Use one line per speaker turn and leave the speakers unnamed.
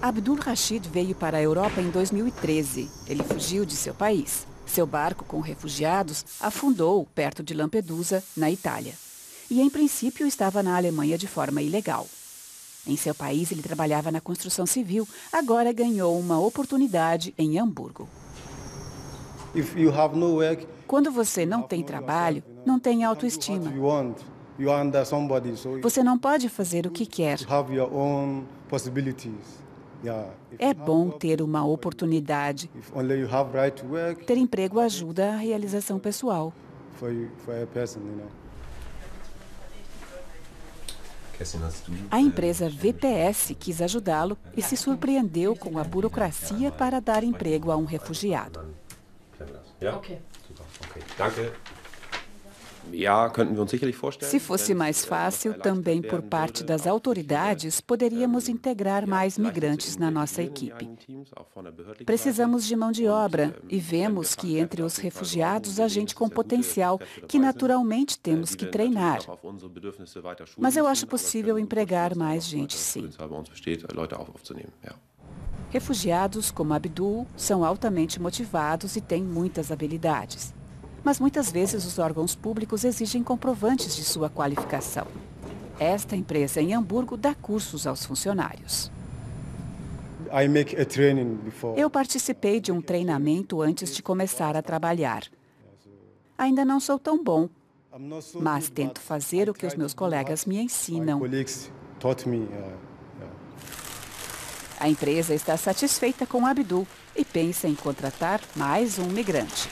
Abdul Rashid veio para a Europa em 2013. Ele fugiu de seu país. Seu barco com refugiados afundou perto de Lampedusa, na Itália. E, em princípio, estava na Alemanha de forma ilegal. Em seu país, ele trabalhava na construção civil. Agora ganhou uma oportunidade em Hamburgo. Quando você não tem trabalho, não tem autoestima. Você não pode fazer o que quer. É bom ter uma oportunidade. Ter emprego ajuda a realização pessoal. A empresa VPS quis ajudá-lo e se surpreendeu com a burocracia para dar emprego a um refugiado. Ok. Se fosse mais fácil, também por parte das autoridades, poderíamos integrar mais migrantes na nossa equipe. Precisamos de mão de obra e vemos que entre os refugiados há gente com potencial que naturalmente temos que treinar. Mas eu acho possível empregar mais gente, sim. Refugiados como Abdul são altamente motivados e têm muitas habilidades mas muitas vezes os órgãos públicos exigem comprovantes de sua qualificação. Esta empresa em Hamburgo dá cursos aos funcionários. Eu participei de um treinamento antes de começar a trabalhar. Ainda não sou tão bom, mas tento fazer o que os meus colegas me ensinam. A empresa está satisfeita com Abdul e pensa em contratar mais um migrante.